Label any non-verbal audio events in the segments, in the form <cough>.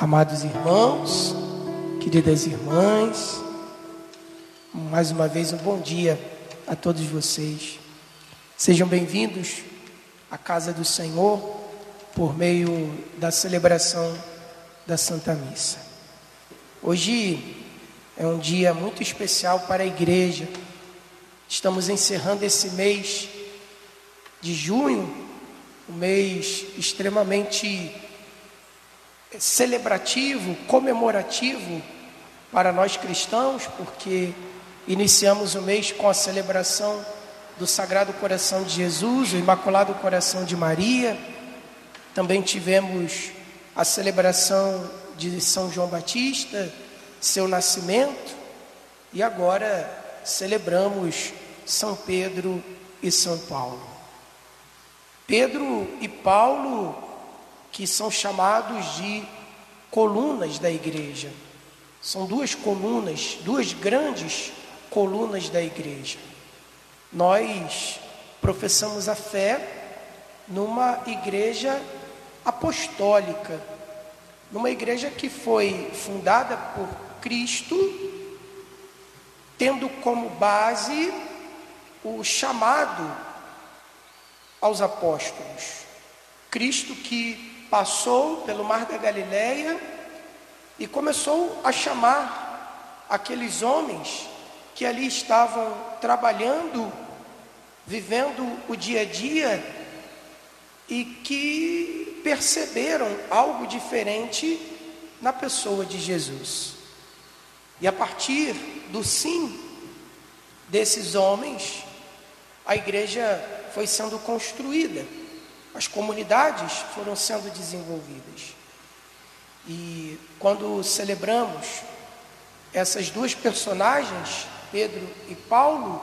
Amados irmãos, queridas irmãs, mais uma vez um bom dia a todos vocês. Sejam bem-vindos à casa do Senhor por meio da celebração da Santa Missa. Hoje é um dia muito especial para a igreja. Estamos encerrando esse mês de junho, um mês extremamente celebrativo, comemorativo para nós cristãos, porque iniciamos o mês com a celebração do Sagrado Coração de Jesus, o Imaculado Coração de Maria. Também tivemos a celebração de São João Batista, seu nascimento, e agora celebramos São Pedro e São Paulo. Pedro e Paulo que são chamados de colunas da igreja. São duas colunas, duas grandes colunas da igreja. Nós professamos a fé numa igreja apostólica, numa igreja que foi fundada por Cristo, tendo como base o chamado aos apóstolos. Cristo que passou pelo mar da Galileia e começou a chamar aqueles homens que ali estavam trabalhando, vivendo o dia a dia e que perceberam algo diferente na pessoa de Jesus. E a partir do sim desses homens, a igreja foi sendo construída. As comunidades foram sendo desenvolvidas. E quando celebramos essas duas personagens, Pedro e Paulo,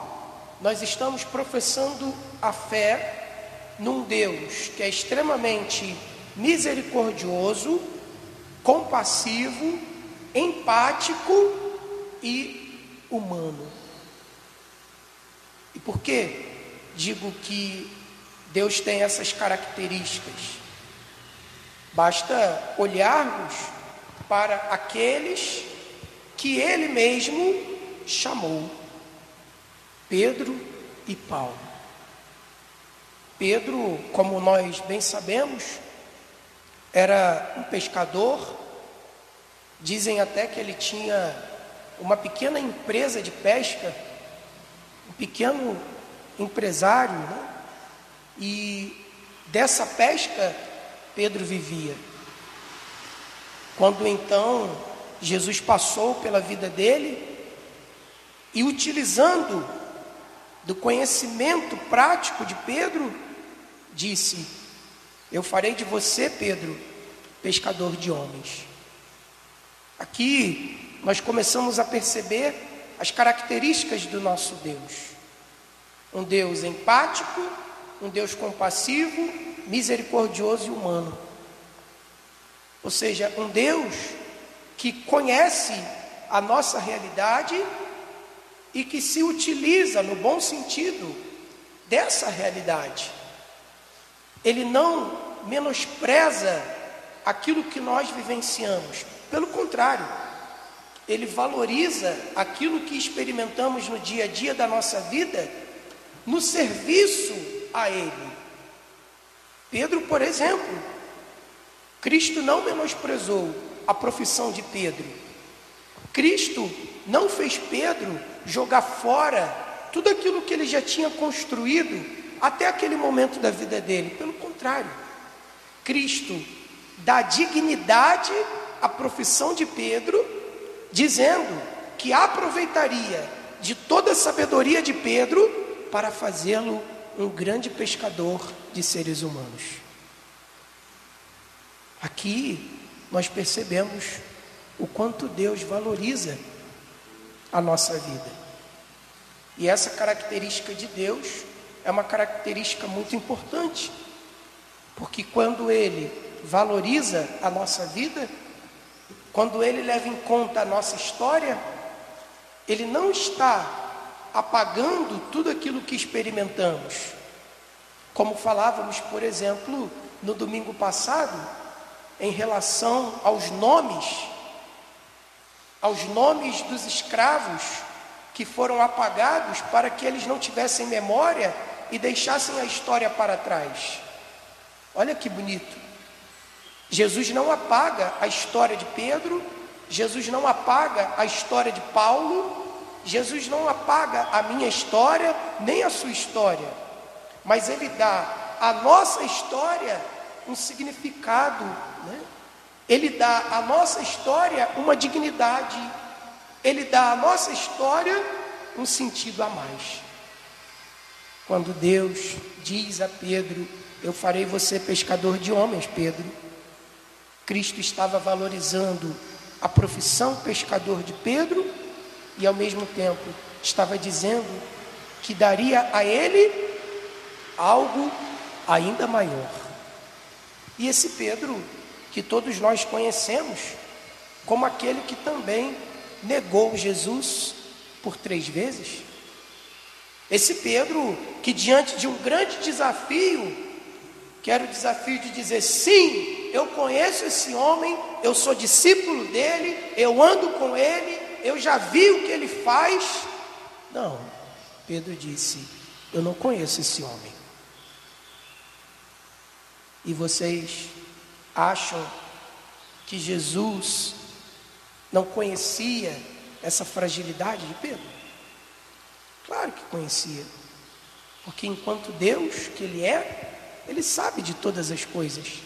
nós estamos professando a fé num Deus que é extremamente misericordioso, compassivo, empático e humano. E por que digo que Deus tem essas características. Basta olharmos para aqueles que Ele mesmo chamou, Pedro e Paulo. Pedro, como nós bem sabemos, era um pescador, dizem até que ele tinha uma pequena empresa de pesca, um pequeno empresário, né? E dessa pesca Pedro vivia. Quando então Jesus passou pela vida dele e utilizando do conhecimento prático de Pedro, disse: Eu farei de você, Pedro, pescador de homens. Aqui nós começamos a perceber as características do nosso Deus. Um Deus empático, um Deus compassivo, misericordioso e humano. Ou seja, um Deus que conhece a nossa realidade e que se utiliza no bom sentido dessa realidade. Ele não menospreza aquilo que nós vivenciamos, pelo contrário, ele valoriza aquilo que experimentamos no dia a dia da nossa vida no serviço a Ele. Pedro, por exemplo, Cristo não menosprezou a profissão de Pedro. Cristo não fez Pedro jogar fora tudo aquilo que ele já tinha construído até aquele momento da vida dele. Pelo contrário, Cristo dá dignidade à profissão de Pedro, dizendo que aproveitaria de toda a sabedoria de Pedro para fazê-lo um grande pescador de seres humanos. Aqui nós percebemos o quanto Deus valoriza a nossa vida. E essa característica de Deus é uma característica muito importante, porque quando Ele valoriza a nossa vida, quando Ele leva em conta a nossa história, Ele não está apagando tudo aquilo que experimentamos. Como falávamos, por exemplo, no domingo passado, em relação aos nomes, aos nomes dos escravos que foram apagados para que eles não tivessem memória e deixassem a história para trás. Olha que bonito. Jesus não apaga a história de Pedro, Jesus não apaga a história de Paulo, Jesus não apaga a minha história, nem a sua história, mas Ele dá à nossa história um significado, né? Ele dá à nossa história uma dignidade, Ele dá à nossa história um sentido a mais. Quando Deus diz a Pedro: Eu farei você pescador de homens, Pedro. Cristo estava valorizando a profissão pescador de Pedro e ao mesmo tempo estava dizendo que daria a ele algo ainda maior. E esse Pedro, que todos nós conhecemos, como aquele que também negou Jesus por três vezes. Esse Pedro, que diante de um grande desafio, que era o desafio de dizer: sim, eu conheço esse homem, eu sou discípulo dele, eu ando com ele, eu já vi o que ele faz. Não, Pedro disse: Eu não conheço esse homem. E vocês acham que Jesus não conhecia essa fragilidade de Pedro? Claro que conhecia, porque enquanto Deus que Ele é, Ele sabe de todas as coisas,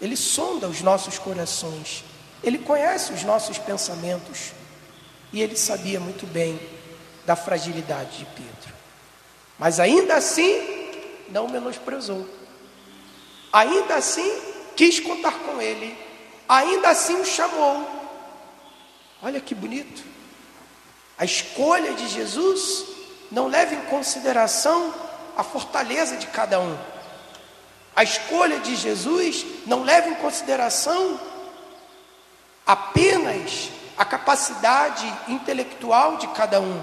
Ele sonda os nossos corações, Ele conhece os nossos pensamentos. E ele sabia muito bem da fragilidade de Pedro. Mas ainda assim, não menosprezou. Ainda assim, quis contar com ele. Ainda assim, o chamou. Olha que bonito. A escolha de Jesus não leva em consideração a fortaleza de cada um. A escolha de Jesus não leva em consideração apenas a capacidade intelectual de cada um.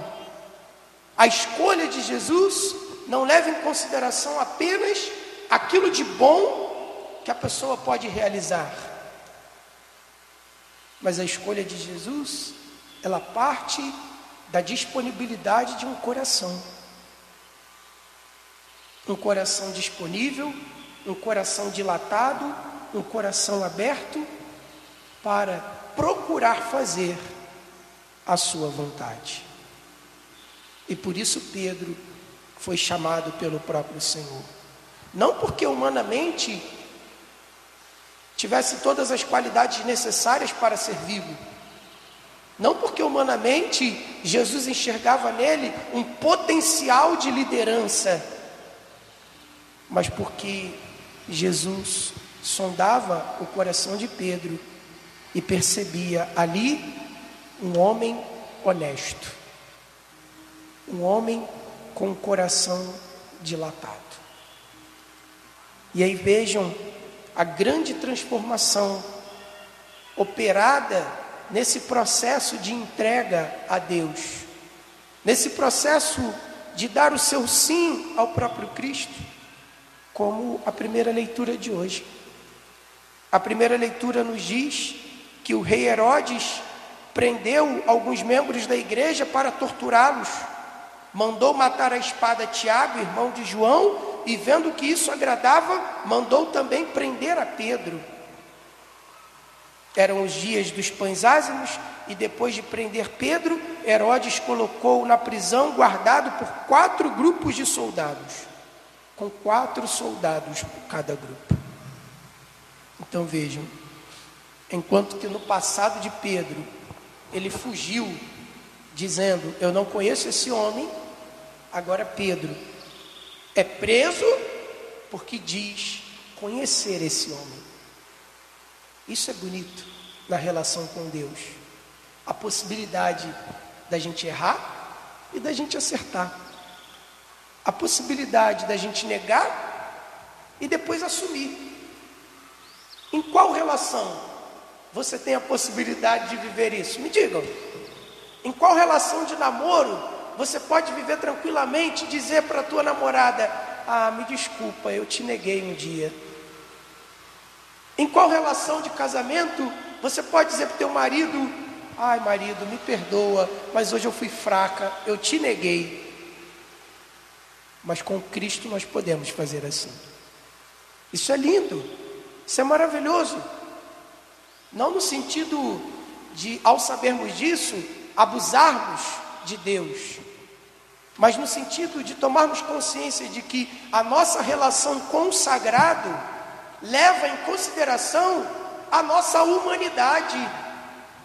A escolha de Jesus não leva em consideração apenas aquilo de bom que a pessoa pode realizar. Mas a escolha de Jesus, ela parte da disponibilidade de um coração. Um coração disponível, um coração dilatado, um coração aberto para procurar fazer a sua vontade. E por isso Pedro foi chamado pelo próprio Senhor. Não porque humanamente tivesse todas as qualidades necessárias para ser vivo. Não porque humanamente Jesus enxergava nele um potencial de liderança, mas porque Jesus sondava o coração de Pedro e percebia ali um homem honesto, um homem com o coração dilatado. E aí vejam a grande transformação operada nesse processo de entrega a Deus, nesse processo de dar o seu sim ao próprio Cristo, como a primeira leitura de hoje. A primeira leitura nos diz que o rei Herodes prendeu alguns membros da igreja para torturá-los. Mandou matar a espada Tiago, irmão de João, e vendo que isso agradava, mandou também prender a Pedro. Eram os dias dos pães ázimos, e depois de prender Pedro, Herodes colocou na prisão, guardado por quatro grupos de soldados, com quatro soldados por cada grupo. Então vejam, Enquanto que no passado de Pedro, ele fugiu, dizendo: Eu não conheço esse homem. Agora Pedro é preso porque diz conhecer esse homem. Isso é bonito na relação com Deus. A possibilidade da gente errar e da gente acertar. A possibilidade da gente negar e depois assumir. Em qual relação? Você tem a possibilidade de viver isso? Me digam, em qual relação de namoro você pode viver tranquilamente e dizer para a tua namorada: Ah, me desculpa, eu te neguei um dia. Em qual relação de casamento você pode dizer para o teu marido: Ai, marido, me perdoa, mas hoje eu fui fraca, eu te neguei. Mas com Cristo nós podemos fazer assim. Isso é lindo, isso é maravilhoso. Não no sentido de, ao sabermos disso, abusarmos de Deus, mas no sentido de tomarmos consciência de que a nossa relação com o sagrado leva em consideração a nossa humanidade.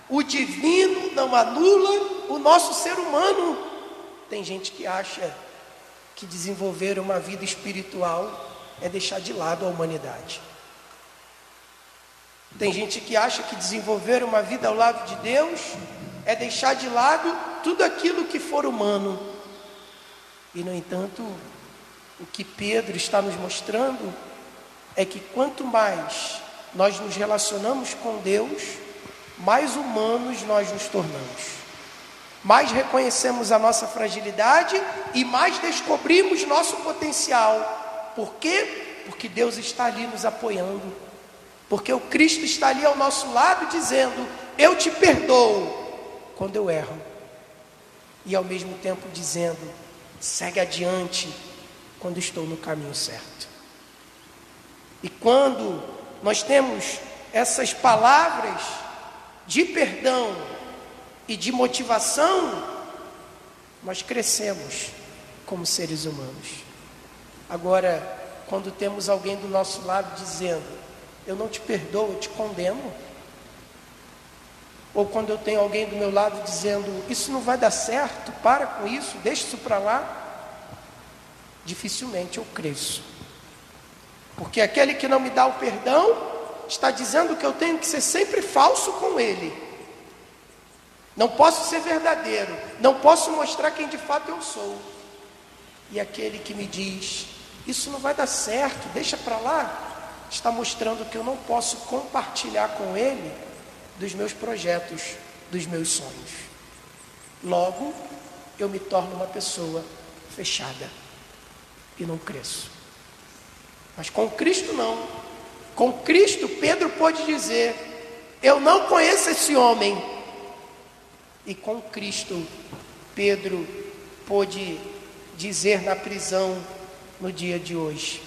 O divino não anula o nosso ser humano. Tem gente que acha que desenvolver uma vida espiritual é deixar de lado a humanidade. Tem gente que acha que desenvolver uma vida ao lado de Deus é deixar de lado tudo aquilo que for humano. E, no entanto, o que Pedro está nos mostrando é que quanto mais nós nos relacionamos com Deus, mais humanos nós nos tornamos. Mais reconhecemos a nossa fragilidade e mais descobrimos nosso potencial. Por quê? Porque Deus está ali nos apoiando. Porque o Cristo está ali ao nosso lado dizendo: Eu te perdoo quando eu erro. E ao mesmo tempo dizendo: Segue adiante quando estou no caminho certo. E quando nós temos essas palavras de perdão e de motivação, nós crescemos como seres humanos. Agora, quando temos alguém do nosso lado dizendo, eu não te perdoo, eu te condeno. Ou quando eu tenho alguém do meu lado dizendo, isso não vai dar certo, para com isso, deixa isso para lá. Dificilmente eu cresço. Porque aquele que não me dá o perdão, está dizendo que eu tenho que ser sempre falso com ele. Não posso ser verdadeiro, não posso mostrar quem de fato eu sou. E aquele que me diz, isso não vai dar certo, deixa para lá, está mostrando que eu não posso compartilhar com ele dos meus projetos, dos meus sonhos. Logo, eu me torno uma pessoa fechada e não cresço. Mas com Cristo não. Com Cristo, Pedro pôde dizer: Eu não conheço esse homem. E com Cristo, Pedro pôde dizer na prisão no dia de hoje: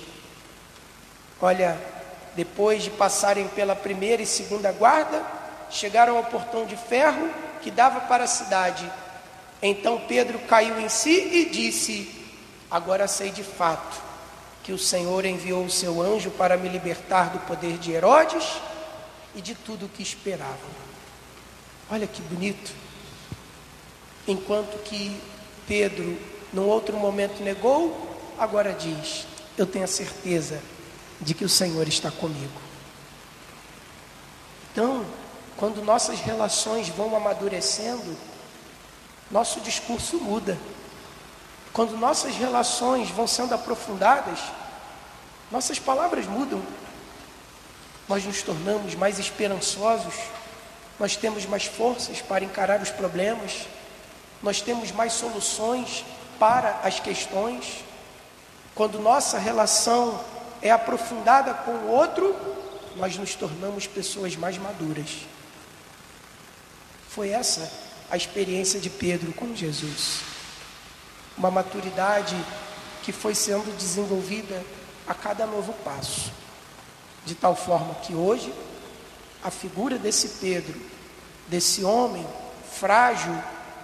Olha, depois de passarem pela primeira e segunda guarda, chegaram ao portão de ferro que dava para a cidade. Então Pedro caiu em si e disse: Agora sei de fato que o Senhor enviou o seu anjo para me libertar do poder de Herodes e de tudo o que esperavam. Olha que bonito. Enquanto que Pedro, num outro momento, negou, agora diz: Eu tenho a certeza de que o Senhor está comigo. Então, quando nossas relações vão amadurecendo, nosso discurso muda. Quando nossas relações vão sendo aprofundadas, nossas palavras mudam. Nós nos tornamos mais esperançosos, nós temos mais forças para encarar os problemas, nós temos mais soluções para as questões. Quando nossa relação é aprofundada com o outro, nós nos tornamos pessoas mais maduras. Foi essa a experiência de Pedro com Jesus uma maturidade que foi sendo desenvolvida a cada novo passo, de tal forma que hoje a figura desse Pedro, desse homem frágil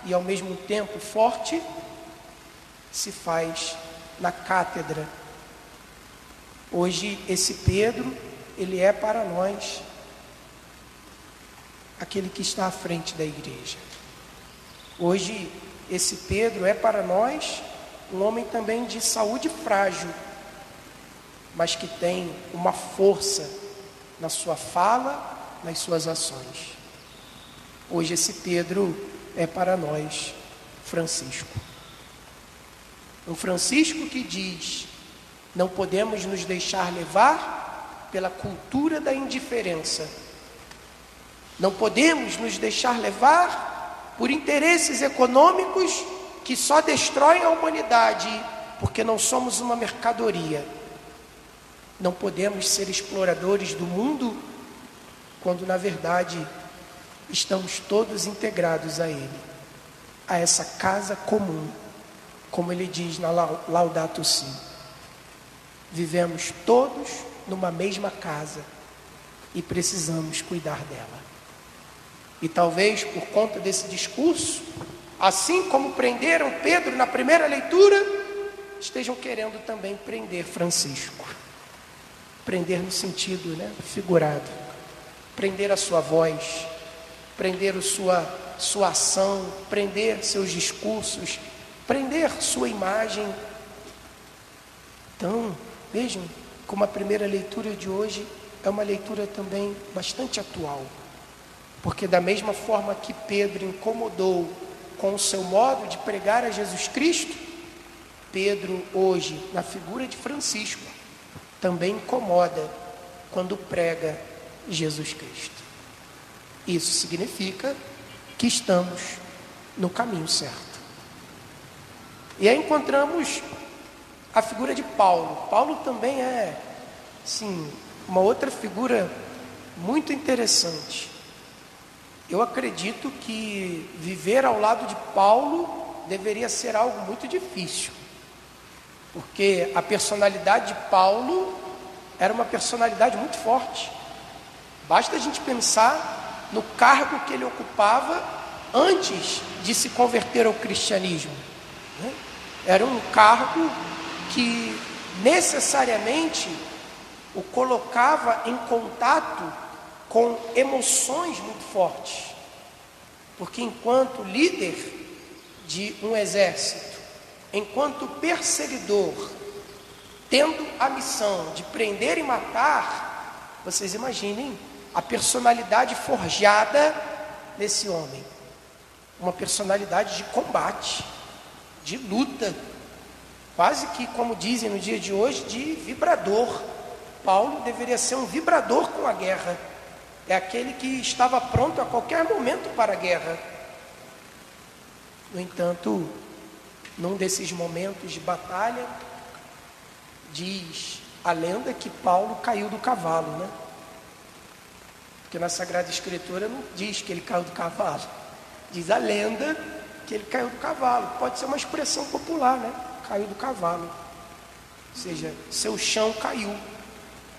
e ao mesmo tempo forte, se faz na cátedra. Hoje esse Pedro, ele é para nós aquele que está à frente da igreja. Hoje esse Pedro é para nós um homem também de saúde frágil, mas que tem uma força na sua fala, nas suas ações. Hoje esse Pedro é para nós Francisco. Um Francisco que diz: não podemos nos deixar levar pela cultura da indiferença. Não podemos nos deixar levar por interesses econômicos que só destroem a humanidade, porque não somos uma mercadoria. Não podemos ser exploradores do mundo quando na verdade estamos todos integrados a Ele, a essa casa comum, como ele diz na Laudato Si. Vivemos todos numa mesma casa e precisamos cuidar dela. E talvez por conta desse discurso, assim como prenderam Pedro na primeira leitura, estejam querendo também prender Francisco. Prender no sentido né, figurado. Prender a sua voz, prender a sua, sua ação, prender seus discursos, prender sua imagem. Então, vejam como a primeira leitura de hoje é uma leitura também bastante atual. Porque, da mesma forma que Pedro incomodou com o seu modo de pregar a Jesus Cristo, Pedro, hoje, na figura de Francisco, também incomoda quando prega Jesus Cristo. Isso significa que estamos no caminho certo. E aí encontramos a figura de Paulo. Paulo também é, sim, uma outra figura muito interessante. Eu acredito que viver ao lado de Paulo deveria ser algo muito difícil, porque a personalidade de Paulo era uma personalidade muito forte. Basta a gente pensar no cargo que ele ocupava antes de se converter ao cristianismo. Né? Era um cargo que necessariamente o colocava em contato com emoções muito fortes. Porque enquanto líder de um exército, enquanto perseguidor, tendo a missão de prender e matar, vocês imaginem a personalidade forjada desse homem. Uma personalidade de combate, de luta, quase que, como dizem no dia de hoje, de vibrador. Paulo deveria ser um vibrador com a guerra é aquele que estava pronto a qualquer momento para a guerra. No entanto, num desses momentos de batalha, diz a lenda que Paulo caiu do cavalo, né? Porque na Sagrada Escritura não diz que ele caiu do cavalo. Diz a lenda que ele caiu do cavalo. Pode ser uma expressão popular, né? Caiu do cavalo. Ou seja, seu chão caiu.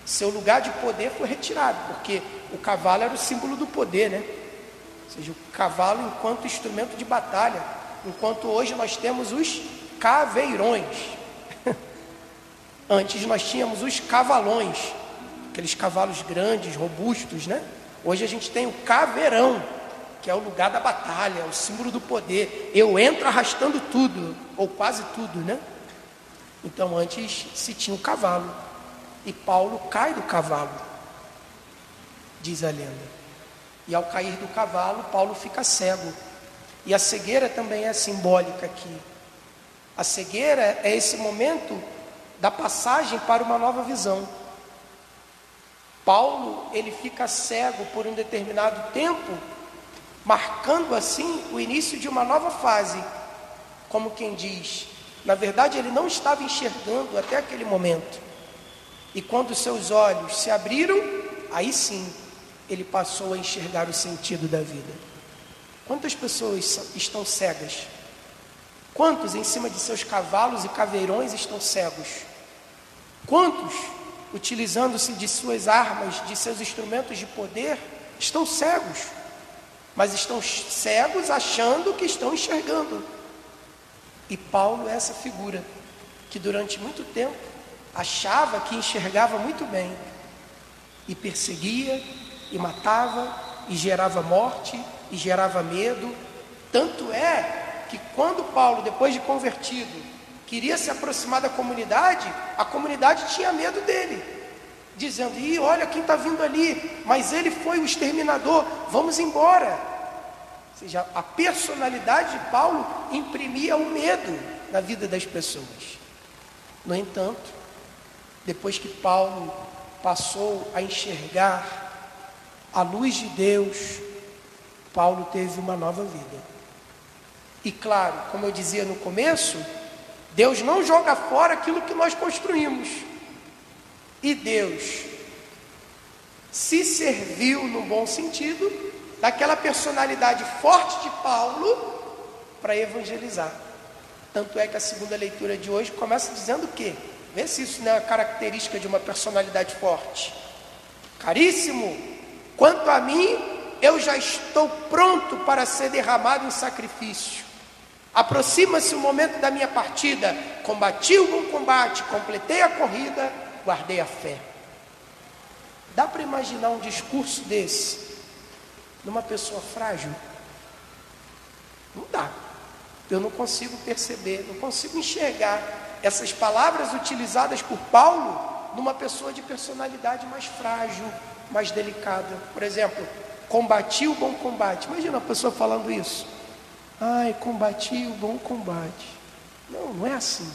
Seu lugar de poder foi retirado, porque o cavalo era o símbolo do poder, né? Ou seja, o cavalo enquanto instrumento de batalha, enquanto hoje nós temos os caveirões. <laughs> Antes nós tínhamos os cavalões, aqueles cavalos grandes, robustos, né? Hoje a gente tem o caveirão, que é o lugar da batalha, o símbolo do poder. Eu entro arrastando tudo, ou quase tudo, né? Então antes se tinha o cavalo. E Paulo cai do cavalo, diz a lenda. E ao cair do cavalo, Paulo fica cego. E a cegueira também é simbólica aqui. A cegueira é esse momento da passagem para uma nova visão. Paulo, ele fica cego por um determinado tempo, marcando assim o início de uma nova fase. Como quem diz, na verdade ele não estava enxergando até aquele momento. E quando seus olhos se abriram, aí sim ele passou a enxergar o sentido da vida. Quantas pessoas estão cegas? Quantos em cima de seus cavalos e caveirões estão cegos? Quantos, utilizando-se de suas armas, de seus instrumentos de poder, estão cegos? Mas estão cegos achando que estão enxergando. E Paulo é essa figura que durante muito tempo achava que enxergava muito bem e perseguia e matava e gerava morte e gerava medo. Tanto é que quando Paulo, depois de convertido, queria se aproximar da comunidade, a comunidade tinha medo dele, dizendo: "E olha quem está vindo ali, mas ele foi o exterminador, vamos embora". Ou seja, a personalidade de Paulo imprimia o medo na vida das pessoas. No entanto, depois que Paulo passou a enxergar a luz de Deus, Paulo teve uma nova vida. E claro, como eu dizia no começo, Deus não joga fora aquilo que nós construímos. E Deus se serviu, no bom sentido, daquela personalidade forte de Paulo para evangelizar. Tanto é que a segunda leitura de hoje começa dizendo o quê? Vê se isso não é uma característica de uma personalidade forte. Caríssimo, quanto a mim, eu já estou pronto para ser derramado em sacrifício. Aproxima-se o momento da minha partida. Combati o bom combate, completei a corrida, guardei a fé. Dá para imaginar um discurso desse numa pessoa frágil? Não dá. Eu não consigo perceber, não consigo enxergar essas palavras utilizadas por Paulo numa pessoa de personalidade mais frágil, mais delicada. Por exemplo, combati o bom combate. Imagina uma pessoa falando isso. Ai, combati o bom combate. Não, não é assim.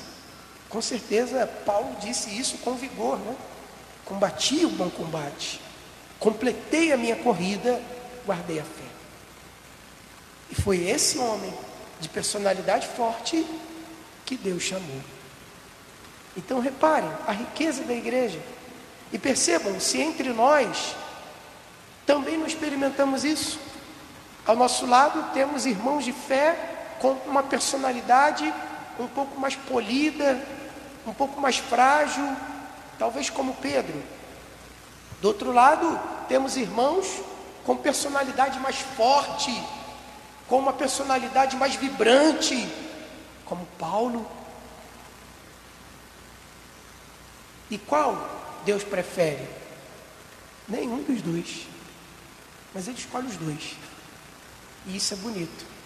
Com certeza Paulo disse isso com vigor, né? Combati o bom combate. Completei a minha corrida, guardei a fé. E foi esse homem de personalidade forte que Deus chamou. Então reparem a riqueza da igreja. E percebam, se entre nós também não experimentamos isso. Ao nosso lado temos irmãos de fé com uma personalidade um pouco mais polida, um pouco mais frágil, talvez como Pedro. Do outro lado, temos irmãos com personalidade mais forte, com uma personalidade mais vibrante, como Paulo. E qual Deus prefere? Nenhum dos dois. Mas Ele escolhe os dois. E isso é bonito.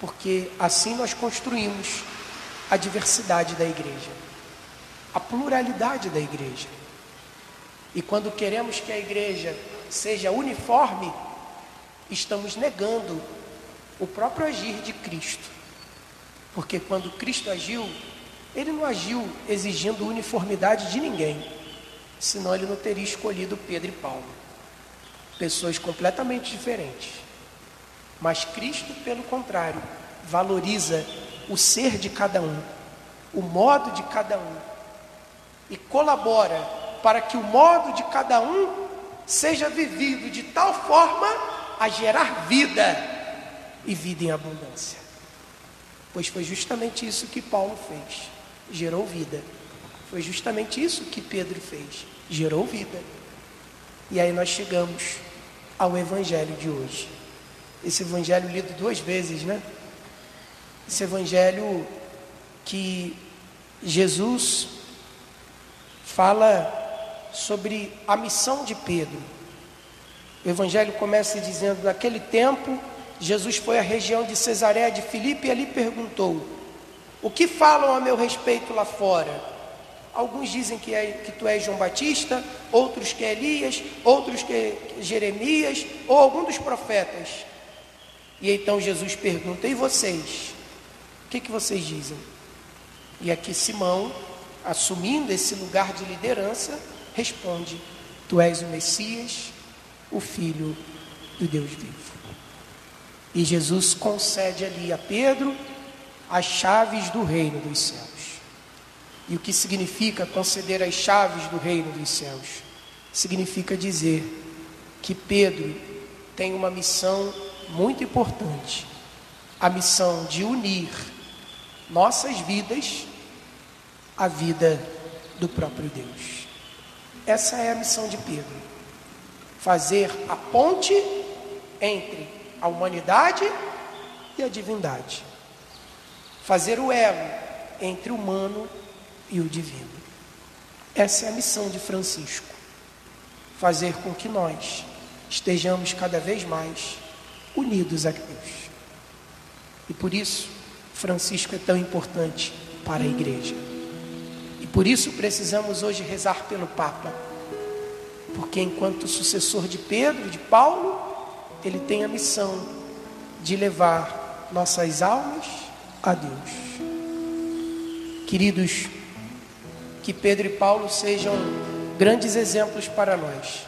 Porque assim nós construímos a diversidade da igreja, a pluralidade da igreja. E quando queremos que a igreja seja uniforme, estamos negando o próprio agir de Cristo. Porque quando Cristo agiu, ele não agiu exigindo uniformidade de ninguém, senão ele não teria escolhido Pedro e Paulo, pessoas completamente diferentes. Mas Cristo, pelo contrário, valoriza o ser de cada um, o modo de cada um, e colabora para que o modo de cada um seja vivido de tal forma a gerar vida e vida em abundância. Pois foi justamente isso que Paulo fez, gerou vida. Foi justamente isso que Pedro fez, gerou vida. E aí nós chegamos ao evangelho de hoje. Esse evangelho lido duas vezes, né? Esse evangelho que Jesus fala sobre a missão de Pedro. O evangelho começa dizendo: naquele tempo Jesus foi à região de Cesareia de Filipe e ali perguntou: O que falam a meu respeito lá fora? Alguns dizem que, é, que tu és João Batista, outros que é Elias, outros que é Jeremias, ou algum dos profetas. E então Jesus pergunta: E vocês? O que, que vocês dizem? E aqui Simão, assumindo esse lugar de liderança, responde: Tu és o Messias, o Filho do Deus vivo. E Jesus concede ali a Pedro as chaves do reino dos céus. E o que significa conceder as chaves do reino dos céus? Significa dizer que Pedro tem uma missão muito importante a missão de unir nossas vidas à vida do próprio Deus. Essa é a missão de Pedro: fazer a ponte entre a humanidade e a divindade. Fazer o elo entre o humano e o divino. Essa é a missão de Francisco. Fazer com que nós estejamos cada vez mais unidos a Deus. E por isso, Francisco é tão importante para a igreja. E por isso precisamos hoje rezar pelo Papa. Porque enquanto sucessor de Pedro, de Paulo, ele tem a missão de levar nossas almas a Deus. Queridos, que Pedro e Paulo sejam grandes exemplos para nós,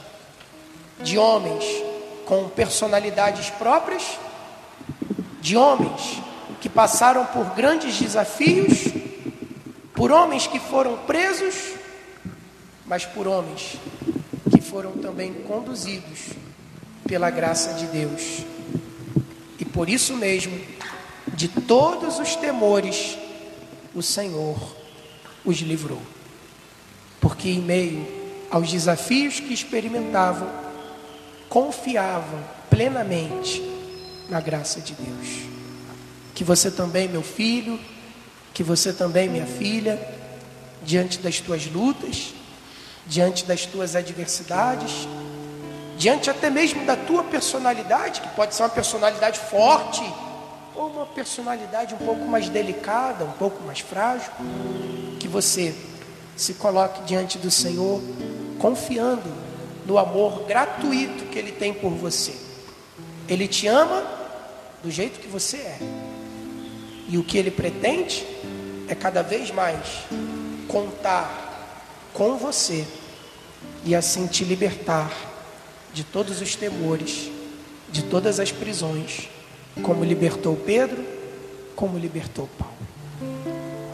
de homens com personalidades próprias, de homens que passaram por grandes desafios, por homens que foram presos, mas por homens que foram também conduzidos pela graça de Deus. E por isso mesmo, de todos os temores, o Senhor os livrou. Porque em meio aos desafios que experimentavam, confiavam plenamente na graça de Deus. Que você também, meu filho, que você também, minha filha, diante das tuas lutas, diante das tuas adversidades, diante até mesmo da tua personalidade, que pode ser uma personalidade forte, ou uma personalidade um pouco mais delicada, um pouco mais frágil, que você se coloque diante do Senhor, confiando no amor gratuito que Ele tem por você. Ele te ama do jeito que você é. E o que Ele pretende é cada vez mais contar com você e assim te libertar de todos os temores, de todas as prisões, como libertou Pedro, como libertou Paulo.